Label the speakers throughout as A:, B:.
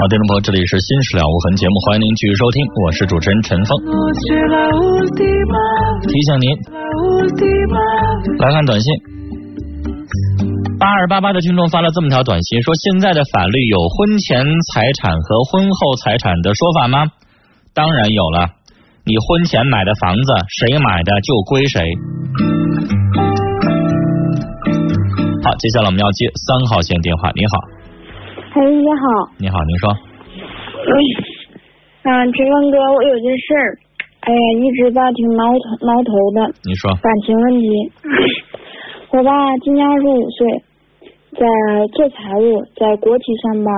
A: 好，听众朋友，这里是《新事了无痕》节目，欢迎您继续收听，我是主持人陈峰。提醒您来看短信，八二八八的听众发了这么条短信，说现在的法律有婚前财产和婚后财产的说法吗？当然有了，你婚前买的房子，谁买的就归谁。好，接下来我们要接三号线电话，你好。
B: 哎，你好。
A: 你好，您说。
B: 嗯，陈峰哥，我有件事儿，哎呀，一直吧挺挠头挠头的。
A: 你说。
B: 感情问题。我爸今年二十五岁，在做财务，在国企上班。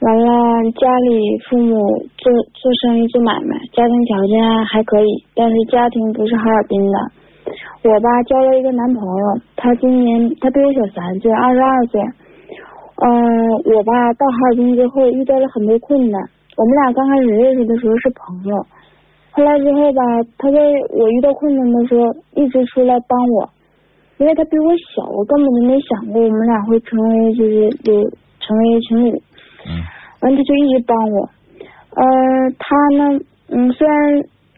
B: 完了，家里父母做做生意做买卖，家庭条件还可以，但是家庭不是哈尔滨的。我吧交了一个男朋友，他今年他比我小三岁，二十二岁。嗯，我吧到哈尔滨之后遇到了很多困难。我们俩刚开始认识的时候是朋友，后来之后吧，他在我遇到困难的时候一直出来帮我，因为他比我小，我根本就没想过我们俩会成为就是有成为情侣。
A: 嗯。
B: 完他就一直帮我。呃，他呢，嗯，虽然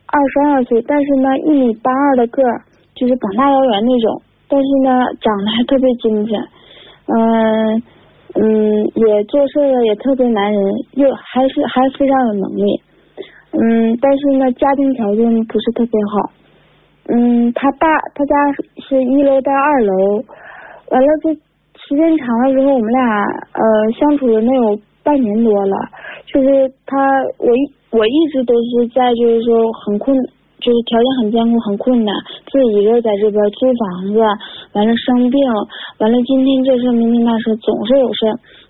B: 二十二岁，但是呢一米八二的个儿，就是膀大腰圆那种，但是呢长得还特别精神。嗯。嗯，也做事也特别男人，又还是还非常有能力。嗯，但是呢，家庭条件不是特别好。嗯，他爸他家是一楼带二楼，完了这时间长了之后，我们俩呃相处了能有半年多了。就是他，我一我一直都是在就是说很困。就是条件很艰苦，很困难，自己一个人在这边租房子，完了生病，完了今天这事，明天那事，总是有事。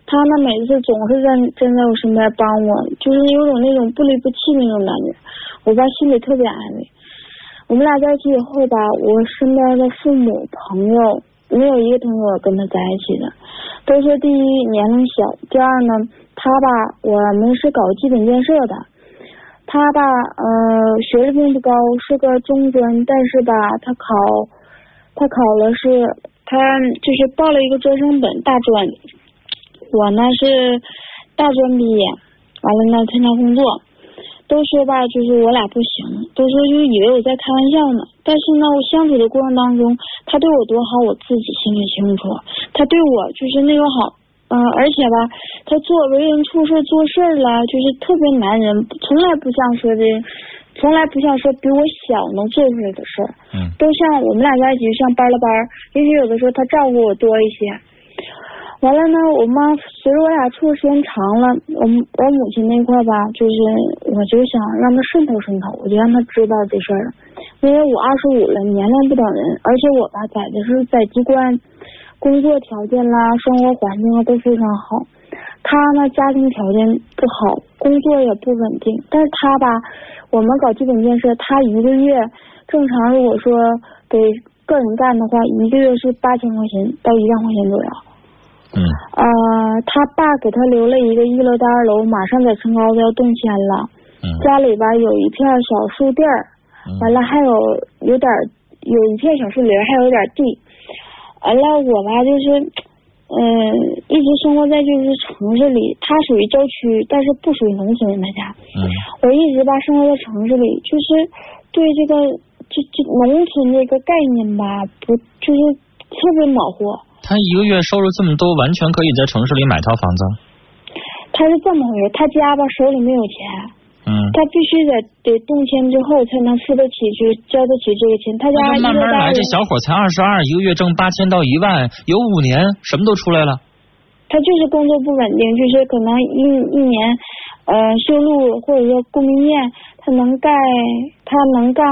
B: 他呢，每次总是站站在我身边帮我，就是有种那种不离不弃那种感觉，我爸心里特别安慰。我们俩在一起以后吧，我身边的父母朋友没有一个同学跟他在一起的，都说第一年龄小，第二呢，他吧，我们是搞基本建设的。他吧，呃，学历并不高，是个中专，但是吧，他考，他考了是，他就是报了一个专升本大专。我呢是大专毕业，完了呢参加工作，都说吧，就是我俩不行，都说就以为我在开玩笑呢。但是呢，我相处的过程当中，他对我多好，我自己心里清楚。他对我就是那种好。嗯，而且吧，他做为人处事做事了，就是特别男人，从来不像说的，从来不像说比我小能做出来的事儿。
A: 嗯。
B: 都像我们俩在一起像班了班，也许有的时候他照顾我多一些。完了呢，我妈随着我俩处的时间长了，我我母亲那块吧，就是我就想让他渗透渗透，我就让他知道这事儿。因为我二十五了，年龄不等人，而且我吧在的是在机关。工作条件啦，生活环境啊都非常好。他呢，家庭条件不好，工作也不稳定。但是他吧，我们搞基本建设，他一个月正常，如果说给个人干的话，一个月是八千块钱到一万块钱左右。
A: 嗯。
B: 呃，他爸给他留了一个一楼到二楼，马上在村高子要动迁了。
A: 嗯。
B: 家里边有一片小树地儿，完了还有有点有一片小树林，还有点地。完了，我吧就是，嗯，一直生活在就是城市里，他属于郊区，但是不属于农村。他家，
A: 嗯，
B: 我一直吧生活在城市里，就是对这个这这农村这个概念吧，不就是特别模糊。
A: 他一个月收入这么多，完全可以在城市里买套房子。
B: 他是这么回事，他家吧手里没有钱。
A: 嗯，
B: 他必须得得动迁之后才能付得起，就交得起这个钱。他家
A: 慢慢来，这小伙才二十二，一个月挣八千到一万，有五年什么都出来了。
B: 他就是工作不稳定，就是可能一一年呃修路或者说供应链，他能干他能干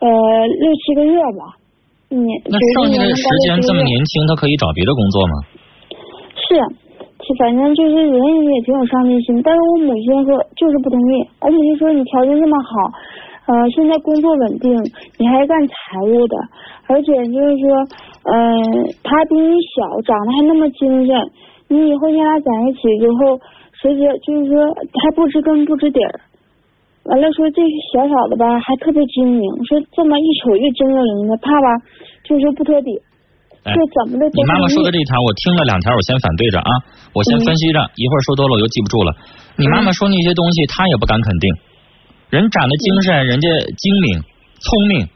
B: 呃六七个月吧，一年。
A: 那剩下的时间这么年轻，他可以找别的工作吗？
B: 是。反正就是人也挺有上进心，但是我母亲说就是不同意。我母亲说你条件这么好，呃，现在工作稳定，你还干财务的，而且就是说，嗯，他比你小，长得还那么精神，你以后你俩在一起之后，谁知就是说他不知根不知底儿。完了说这小小的吧，还特别精明，说这么一瞅越精灵灵的，怕吧就是不托底。
A: 哎
B: 就怎么的都
A: 你妈妈说的这一条，我听了两条，我先反对着啊，我先
B: 嗯
A: 分析着，一会儿说多了我又记不住了。你妈妈说那些东西，她也不敢肯定。人长得精神，人家精明聪明，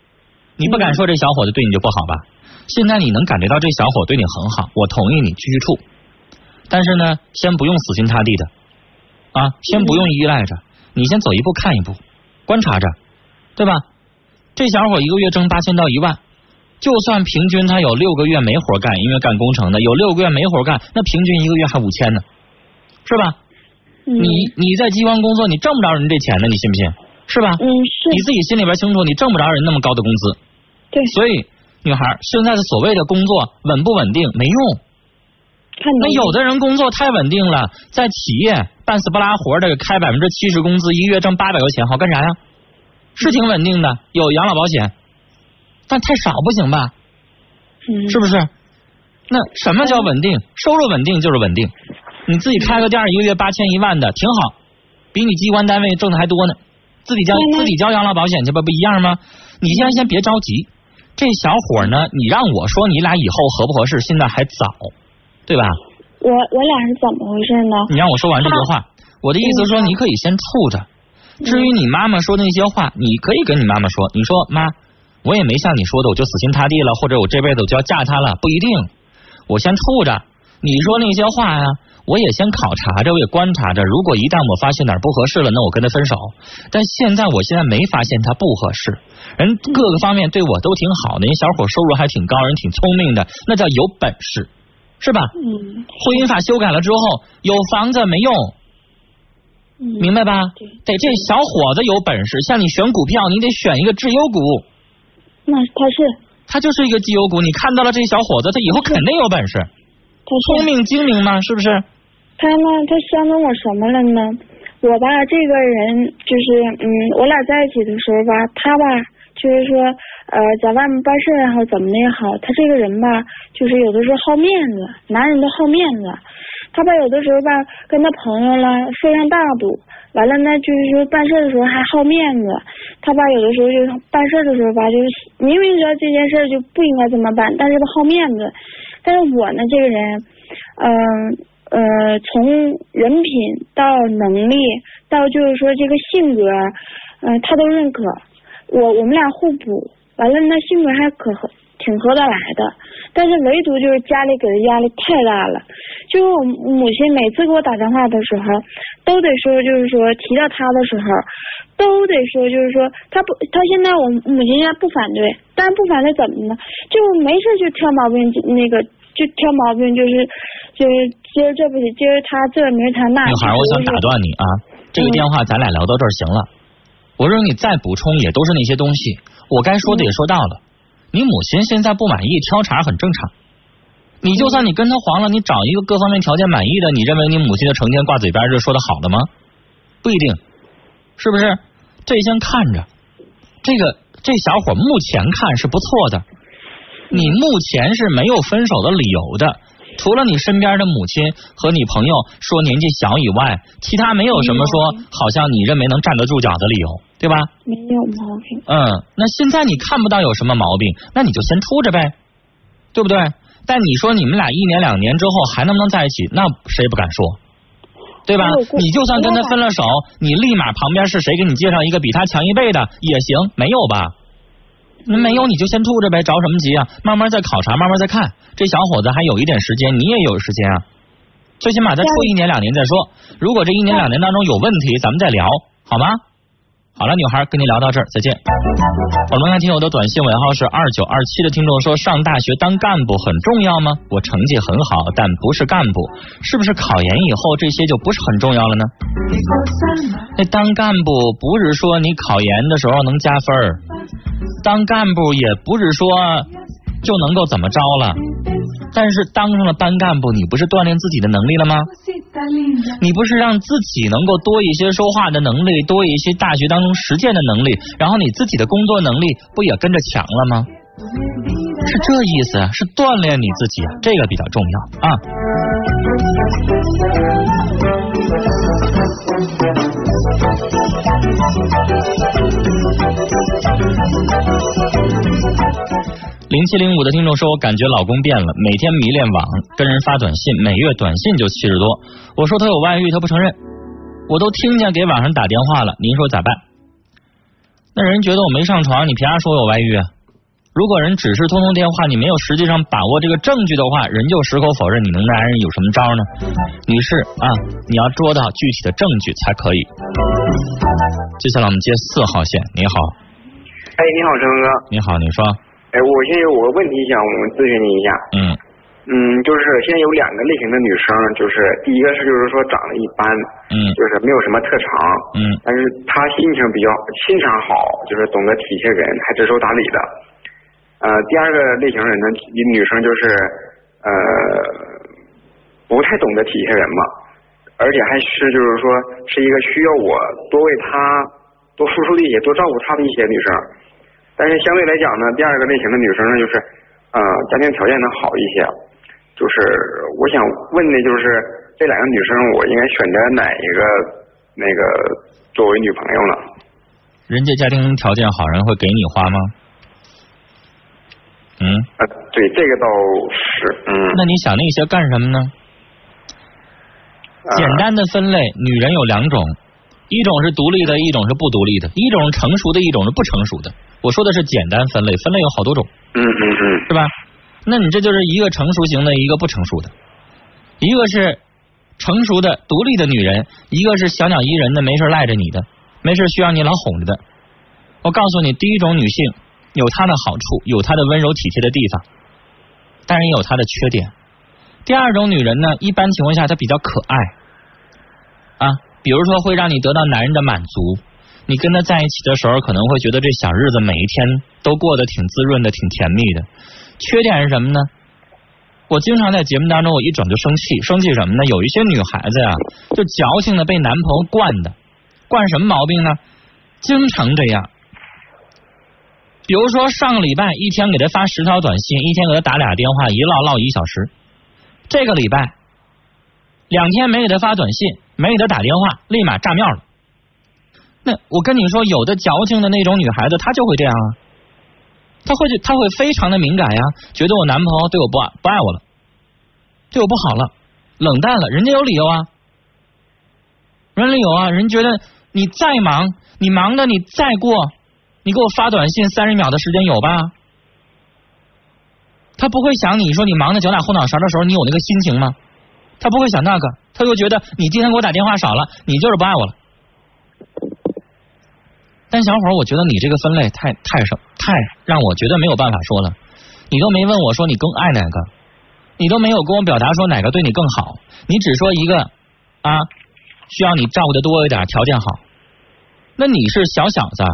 A: 你不敢说这小伙子对你就不好吧？现在你能感觉到这小伙对你很好，我同意你继续处，但是呢，先不用死心塌地的啊，先不用依赖着，你先走一步看一步，观察着，对吧？这小伙一个月挣八千到一万，就算平均他有六个月没活干，因为干工程的有六个月没活干，那平均一个月还五千呢，是吧？
B: 嗯
A: 你你在机关工作，你挣不着人这钱呢，你信不信？是吧？
B: 嗯是
A: 你自己心里边清楚，你挣不着人那么高的工资，
B: 对，
A: 所以女孩现在的所谓的工作稳不稳定没用。那有的人工作太稳定了，在企业半死不拉活的开百分之七十工资，一个月挣八百块钱，好干啥呀？是挺稳定的，有养老保险，但太少不行吧？
B: 嗯
A: 是不是？那什么叫稳定？收入稳定就是稳定。你自己开个店，一个月八千一万的，挺好，比你机关单位挣的还多呢。自己交自己交养老保险去吧，不一样吗？你先先别着急，这小伙呢，你让我说你俩以后合不合适，现在还早，对吧？
B: 我我俩是怎么回事呢？
A: 你让我说完这句话，我的意思说
B: 嗯
A: 你可以先处着。至于你妈妈说的那些话，你可以跟你妈妈说，你说妈，我也没像你说的我就死心塌地了，或者我这辈子我就要嫁他了，不一定。我先处着，你说那些话呀、我也先考察着，我也观察着。如果一旦我发现哪儿不合适了，那我跟他分手。但现在我现在没发现他不合适，人各个方面对我都挺好的，人小伙收入还挺高，人挺聪明的，那叫有本事，是吧？
B: 嗯
A: 婚姻法修改了之后，有房子没用，
B: 嗯
A: 明白吧？
B: 对
A: 得这小伙子有本事，像你选股票，你得选一个绩优股，
B: 那他是
A: 他就是一个绩优股。你看到了这小伙子，他以后肯定有本事，
B: 他
A: 聪明精明嘛，是不是？
B: 他呢，他相中我什么了呢？我吧，这个人就是，嗯，我俩在一起的时候吧，他吧，就是说，呃，在外面办事也好，怎么的也好，他这个人吧，就是有的时候好面子，男人都好面子。他吧，有的时候吧，跟他朋友了非常大度，完了呢，就是说办事的时候还好面子。他吧，有的时候就办事的时候吧，就是明明知道这件事就不应该这么办，但是吧好面子。但是我呢，这个人，嗯、呃，从人品到能力到就是说这个性格，嗯、他都认可。我我们俩互补，完了那，性格还可合，挺合得来的。但是唯独就是家里给的压力太大了，就是我母亲每次给我打电话的时候，都得说，就是说提到他的时候，都得说，就是说他不，他现在我母亲现在不反对，但是不反对怎么呢？就没事就挑毛病，那个就挑毛病，就是就是今儿这不行，今儿他这明儿他那。
A: 女孩，我想打断你啊，这个
B: 嗯
A: 电话咱俩聊到这儿行了。我认为你再补充也都是那些东西，我该说的也说到了。你母亲现在不满意，挑茬很正常。你就算你跟他黄了，你找一个各方面条件满意的，你认为你母亲就成天挂嘴边就说的好的吗？不一定，是不是？这先看着，这个这小伙目前看是不错的，你目前是没有分手的理由的。除了你身边的母亲和你朋友说年纪小以外，其他没有什么说好像你认为能站得住脚的理由，对吧？
B: 没有毛病。
A: 嗯，那现在你看不到有什么毛病，那你就先处着呗，对不对？但你说你们俩一年两年之后还能不能在一起，那谁不敢说，对吧？你就算跟他分了手，你立马旁边是谁给你介绍一个比他强一倍的也行，没有吧？那没有你就先处着呗，着什么急啊？慢慢再考察，慢慢再看。这小伙子还有一点时间，你也有时间啊。最起码再处一年两年再说。如果这一年两年当中有问题，咱们再聊，好吗？好了，女孩跟您聊到这儿，再见。我们看听友的短信尾号是二九二七的听众说，上大学当干部很重要吗？我成绩很好，但不是干部，是不是考研以后这些就不是很重要了呢？那当干部不是说你考研的时候能加分儿，当干部也不是说就能够怎么着了。但是当上了班干部，你不是锻炼自己的能力了吗？你不是让自己能够多一些说话的能力，多一些大学当中实践的能力，然后你自己的工作能力不也跟着强了吗？是这意思啊，是锻炼你自己，这个比较重要啊。零七零五的听众说，我感觉老公变了，每天迷恋网，跟人发短信，每月短信就七十多。我说他有外遇，他不承认，我都听见给网上打电话了，您说咋办？那人觉得我没上床，你凭啥说我有外遇啊？如果人只是通通电话，你没有实际上把握这个证据的话，人就矢口否认，你能拿人有什么招呢？女士啊，你要捉到具体的证据才可以。接下来我们接四号线，你好。
C: 哎，你好，陈哥。
A: 你好，你说。
C: 哎，我现在有个问题想我们咨询你一下。
A: 嗯。
C: 嗯，就是现在有两个类型的女生，就是第一个是就是说长得一般，
A: 嗯，
C: 就是没有什么特长，
A: 嗯，
C: 但是她心情比较心肠好，就是懂得体贴人，还知书达理的。呃，第二个类型人呢，女生就是呃不太懂得体贴人嘛，而且还是就是说是一个需要我多为她多付出力气，多照顾她的一些女生。但是相对来讲呢，第二个类型的女生呢，就是呃家庭条件能好一些。就是我想问的，就是这两个女生，我应该选择哪一个那个作为女朋友呢？
A: 人家家庭条件好，人会给你花吗？嗯。
C: 啊，对，这个倒是，嗯。
A: 那你想那些干什么呢？简单的分类，女人有两种，一种是独立的，一种是不独立的，一种是成熟的，一种是不成熟的。我说的是简单分类，分类有好多种。
C: 嗯嗯嗯。
A: 是吧？那你这就是一个成熟型的，一个不成熟的，一个是成熟的独立的女人，一个是小鸟依人的，没事赖着你的，没事需要你老哄着的。我告诉你，第一种女性有他的好处，有他的温柔体贴的地方，但是也有他的缺点。第二种女人呢，一般情况下她比较可爱啊，比如说会让你得到男人的满足，你跟她在一起的时候，可能会觉得这小日子每一天都过得挺滋润的，挺甜蜜的。缺点是什么呢？我经常在节目当中，我一整就生气，生气什么呢？有一些女孩子呀，就矫情的被男朋友惯的，惯什么毛病呢？经常这样。比如说上个礼拜一天给他发十条短信，一天给他打俩电话，一唠唠一小时。这个礼拜两天没给他发短信，没给他打电话，立马炸庙了。那我跟你说，有的矫情的那种女孩子，她就会这样啊。她会，她会非常的敏感呀，觉得我男朋友对我不爱不爱我了，对我不好了，冷淡了。人家有理由啊，人理由啊，人觉得你再忙，你忙的你再过，你给我发短信三十秒的时间有吧？他不会想你说你忙的脚打后脑勺的时候，你有那个心情吗？他不会想那个，他就觉得你今天给我打电话少了，你就是不爱我了。但小伙，我觉得你这个分类太太少，太让我觉得没有办法说了。你都没问我说你更爱哪个，你都没有跟我表达说哪个对你更好，你只说一个啊，需要你照顾的多一点，条件好。那你是小小子，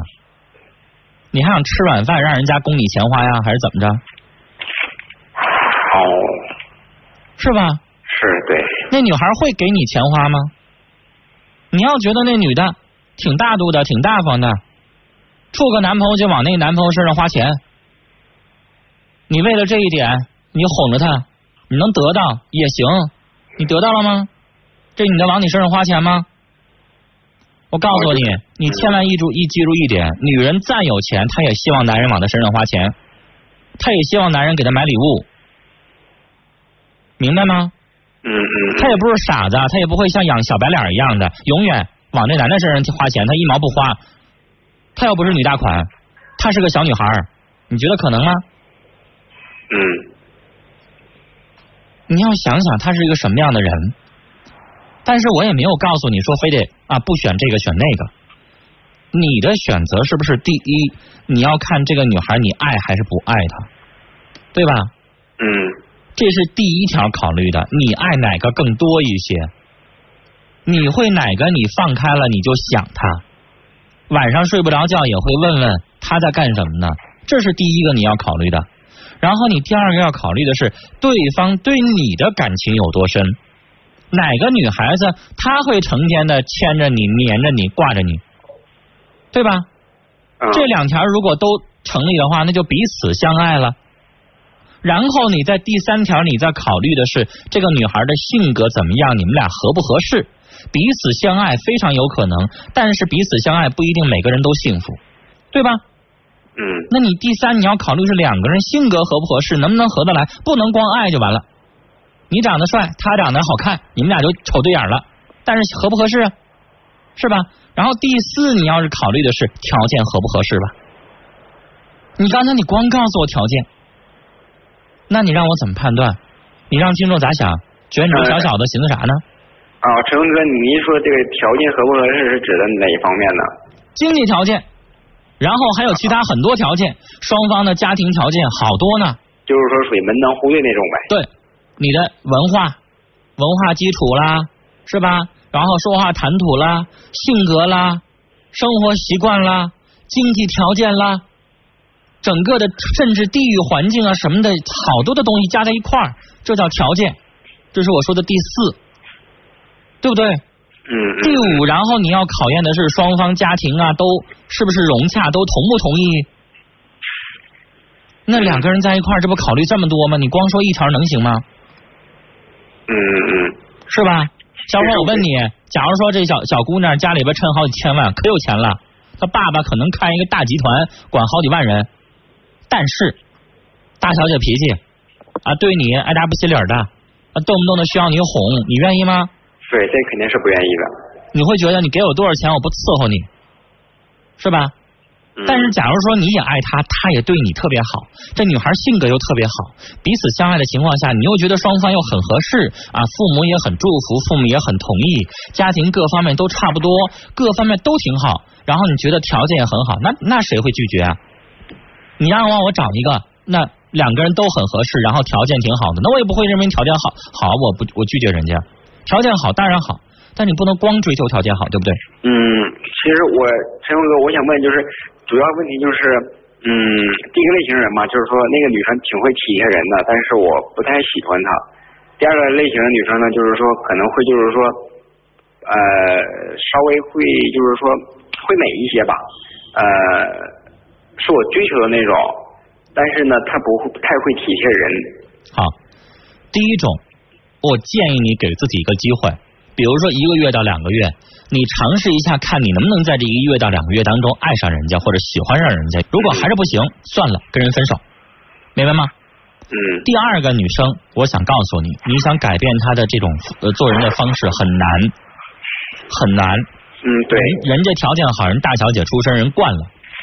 A: 你还想吃软饭让人家供你钱花呀，还是怎么着？
C: 哦，
A: 是吧？
C: 是对。
A: 那女孩会给你钱花吗？你要觉得那女的挺大度的，挺大方的，处个男朋友就往那男朋友身上花钱，你为了这一点，你哄着他，你能得到也行，你得到了吗？这女的往你身上花钱吗？我告诉你，你千万记住一记住一点，女人再有钱，她也希望男人往她身上花钱，她也希望男人给她买礼物。明白吗？
C: 嗯嗯。
A: 她也不是傻子，她也不会像养小白脸一样的，永远往那男的身上花钱，她一毛不花。她又不是女大款，她是个小女孩，你觉得可能吗？
C: 嗯。
A: 你要想想，她是一个什么样的人。但是我也没有告诉你说，非得啊不选这个选那个。你的选择是不是第一？你要看这个女孩，你爱还是不爱她，对吧？
C: 嗯。
A: 这是第一条考虑的，你爱哪个更多一些？你会哪个？你放开了你就想他，晚上睡不着觉也会问问他在干什么呢？这是第一个你要考虑的。然后你第二个要考虑的是对方对你的感情有多深？哪个女孩子她会成天的牵着你、黏着你、挂着你，对吧？这两条如果都成立的话，那就彼此相爱了。然后你在第三条，你在考虑的是这个女孩的性格怎么样，你们俩合不合适？彼此相爱非常有可能，但是彼此相爱不一定每个人都幸福，对吧？
C: 嗯嗯
A: 那你第三你要考虑是两个人性格合不合适，能不能合得来，不能光爱就完了。你长得帅，他长得好看，你们俩就瞅对眼了，但是合不合适啊？是吧？然后第四，你要是考虑的是条件合不合适吧？你刚才你光告诉我条件，那你让我怎么判断？你让听众咋想？觉得你这小小的寻思啥呢？
C: 啊，陈文哥，您说这个条件合不合适是指的哪一方面呢？
A: 经济条件，然后还有其他很多条件，双方的家庭条件好多呢。
C: 就是说属于门当户对那种呗。
A: 对，你的文化、文化基础啦，是吧？然后说话谈吐啦、性格啦、生活习惯啦、经济条件啦，整个的甚至地域环境啊什么的，好多的东西加在一块儿，这叫条件。这是我说的第四，对不对？
C: 嗯嗯。
A: 第五，然后你要考验的是双方家庭啊，都是不是融洽，都同不同意？那两个人在一块儿，这不考虑这么多吗？你光说一条能行吗？
C: 嗯嗯
A: 是吧？小伙，我问你，假如说这小小姑娘家里边趁好几千万，可有钱了，她爸爸可能开一个大集团，管好几万人，但是大小姐脾气啊，对你爱答不理的，啊，动不动的需要你哄，你愿意吗？
C: 对，这肯定是不愿意的。
A: 你会觉得你给我多少钱，我不伺候你，是吧？
C: 嗯、
A: 但是假如说你也爱他，他也对你特别好，这女孩性格又特别好，彼此相爱的情况下，你又觉得双方又很合适啊，父母也很祝福，父母也很同意，家庭各方面都差不多，各方面都挺好，然后你觉得条件也很好，那那谁会拒绝啊？你让我我找一个，那两个人都很合适，然后条件挺好的，那我也不会认为条件好，好我不我拒绝人家，条件好当然好，但你不能光追求条件好，对不对？
C: 嗯，其实我陈勇哥，我想问就是。主要问题就是，嗯，第一个类型人嘛，就是说那个女生挺会体贴人的，但是我不太喜欢她。第二个类型的女生呢，就是说可能会就是说，呃，稍微会就是说会美一些吧，呃，是我追求的那种，但是呢，她不会太会体贴人。
A: 好，第一种，我建议你给自己一个机会，比如说一个月到两个月。你尝试一下，看你能不能在这一个月到两个月当中爱上人家或者喜欢上人家。如果还是不行，算了，跟人分手，明白吗？
C: 嗯。
A: 第二个女生，我想告诉你，你想改变她的这种呃做人的方式很难，很难。
C: 嗯，对。
A: 人家条件好，人大小姐出身，人惯了，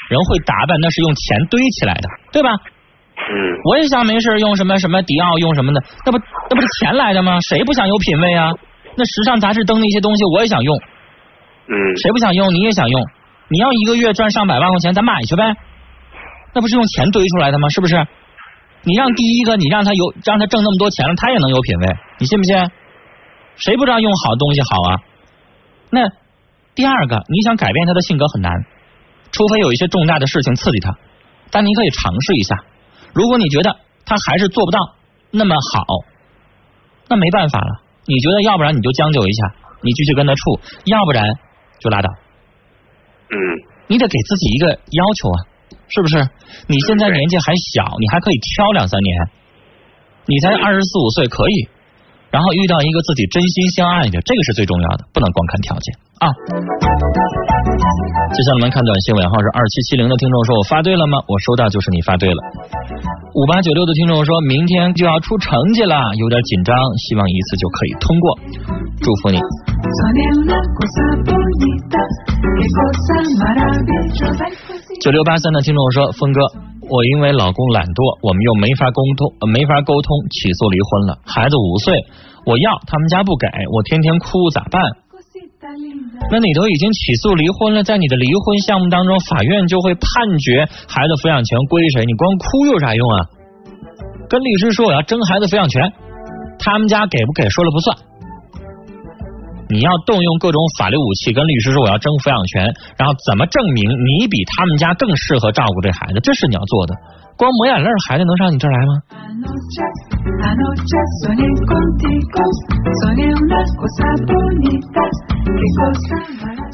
A: 人会打扮，那是用钱堆起来的，对吧？
C: 嗯。
A: 我也想没事用什么什么迪奥，用什么的，那不那不是钱来的吗？谁不想有品位啊？那时尚杂志登的一些东西，我也想用。
C: 嗯，
A: 谁不想用？你也想用？你要一个月赚上百万块钱，咱买去呗。那不是用钱堆出来的吗？是不是？你让第一个，你让他有，让他挣那么多钱了，他也能有品位，你信不信？谁不知道用好东西好啊？那第二个，你想改变他的性格很难，除非有一些重大的事情刺激他。但你可以尝试一下。如果你觉得他还是做不到那么好，那没办法了。你觉得要不然你就将就一下，你继续跟他处，要不然。就拉倒，
C: 嗯，
A: 你得给自己一个要求啊，是不是？你现在年纪还小，你还可以挑两三年，你才二十四五岁可以，然后遇到一个自己真心相爱的，这个是最重要的，不能光看条件啊。接下来我们看短信，尾号是二七七零的听众说：“我发对了吗？”我收到，就是你发对了。五八九六的听众说：“明天就要出成绩了，有点紧张，希望一次就可以通过，祝福你。”九六八三的听众说：“峰哥，我因为老公懒惰，我们又没法沟通，没法沟通，起诉离婚了。孩子五岁，我要他们家不给，我天天哭，咋办？那你都已经起诉离婚了，在你的离婚项目当中，法院就会判决孩子抚养权归谁，你光哭有啥用啊？跟律师说我要争孩子抚养权，他们家给不给说了不算。”你要动用各种法律武器，跟律师说我要争抚养权，然后怎么证明你比他们家更适合照顾这孩子？这是你要做的。光抹眼泪，孩子能上你这儿来吗？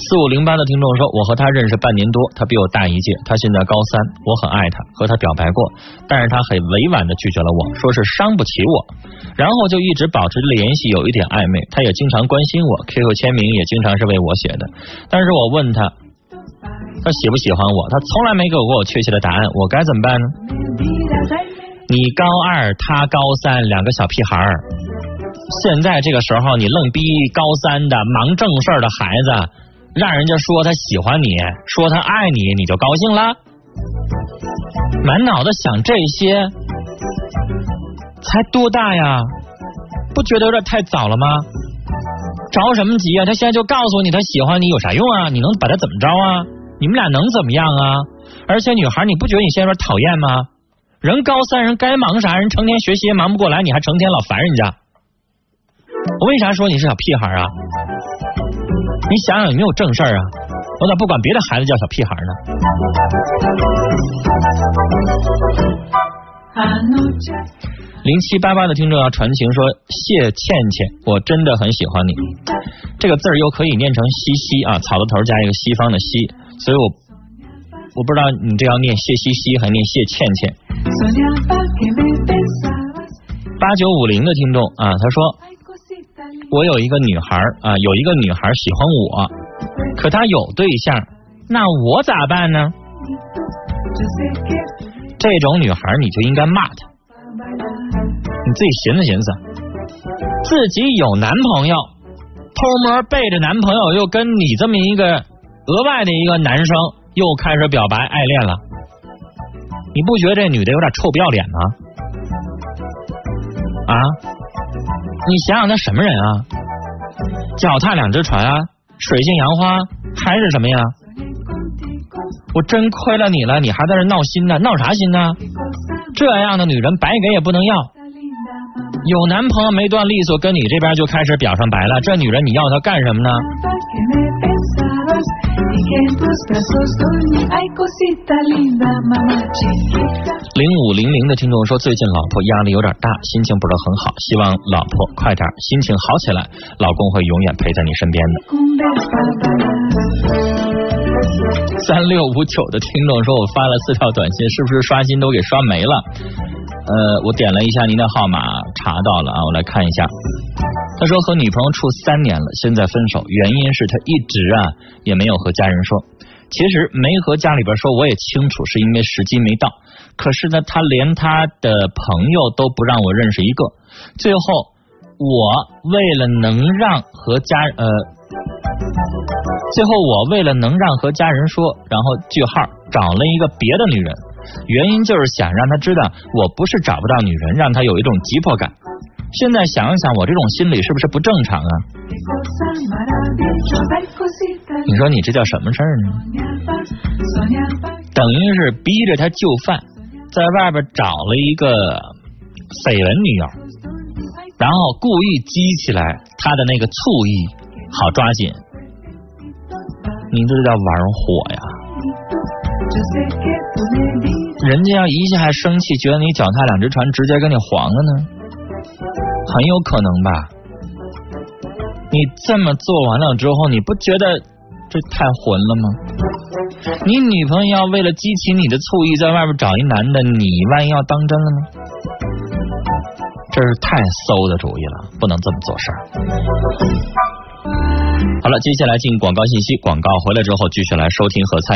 A: 四五零八的听众说，我和他认识半年多，他比我大一届，他现在高三，我很爱他，和他表白过，但是他很委婉的拒绝了我，说是伤不起我，然后就一直保持着联系，有一点暧昧，他也经常关心我，QQ 签名也经常是为我写的，但是我问他，他喜不喜欢我？他从来没给我确切的答案，我该怎么办呢？你高二，他高三，两个小屁孩儿。现在这个时候，你愣逼高三的忙正事儿的孩子，让人家说他喜欢你，说他爱你，你就高兴了？满脑子想这些，才多大呀？不觉得有点太早了吗？着什么急啊？他现在就告诉你他喜欢你，有啥用啊？你能把他怎么着啊？你们俩能怎么样啊？而且女孩，你不觉得你现在有点讨厌吗？人高三，人该忙啥？人成天学习也忙不过来，你还成天老烦人家。我为啥说你是小屁孩啊？你想想有没有正事儿啊？我咋不管别的孩子叫小屁孩呢？零七八八的听众要传情说谢倩倩，我真的很喜欢你。这个字儿又可以念成西西啊，草字头加一个西方的西，所以我我不知道你这要念谢西西还念谢倩倩。八九五零的听众啊，他说我有一个女孩啊，有一个女孩喜欢我，可她有对象，那我咋办呢？这种女孩你就应该骂她。你自己寻思寻思，自己有男朋友，偷摸背着男朋友又跟你这么一个额外的一个男生又开始表白爱恋了，你不觉得这女的有点臭不要脸吗？啊，你想想她什么人啊？脚踏两只船啊，水性杨花还是什么呀？我真亏了你了，你还在这闹心呢？闹啥心呢？这样的女人白给也不能要。有男朋友没断利索，跟你这边就开始表上白了。这女人你要她干什么呢？零五零零的听众说，最近老婆压力有点大，心情不是很好，希望老婆快点心情好起来，老公会永远陪在你身边的。三六五九的听众说，我发了四条短信，是不是刷新都给刷没了？呃，我点了一下您的号码，查到了啊，我来看一下。他说和女朋友处三年了，现在分手，原因是他一直啊也没有和家人说。其实没和家里边说，我也清楚，是因为时机没到。可是呢，他连他的朋友都不让我认识一个。最后，我为了能让和家呃，最后我为了能让和家人说，然后句号找了一个别的女人。原因就是想让他知道我不是找不到女人，让他有一种急迫感。现在想一想，我这种心理是不是不正常啊？你说你这叫什么事儿呢？等于是逼着他就范，在外边找了一个绯闻女友，然后故意激起来他的那个醋意，好抓紧。你这叫玩火呀！人家要一下还生气，觉得你脚踏两只船，直接跟你黄了呢，很有可能吧？你这么做完了之后，你不觉得这太混了吗？你女朋友要为了激起你的醋意，在外面找一男的，你万一要当真了呢？这是太馊的主意了，不能这么做事儿。好了，接下来进广告信息，广告回来之后继续来收听和参与。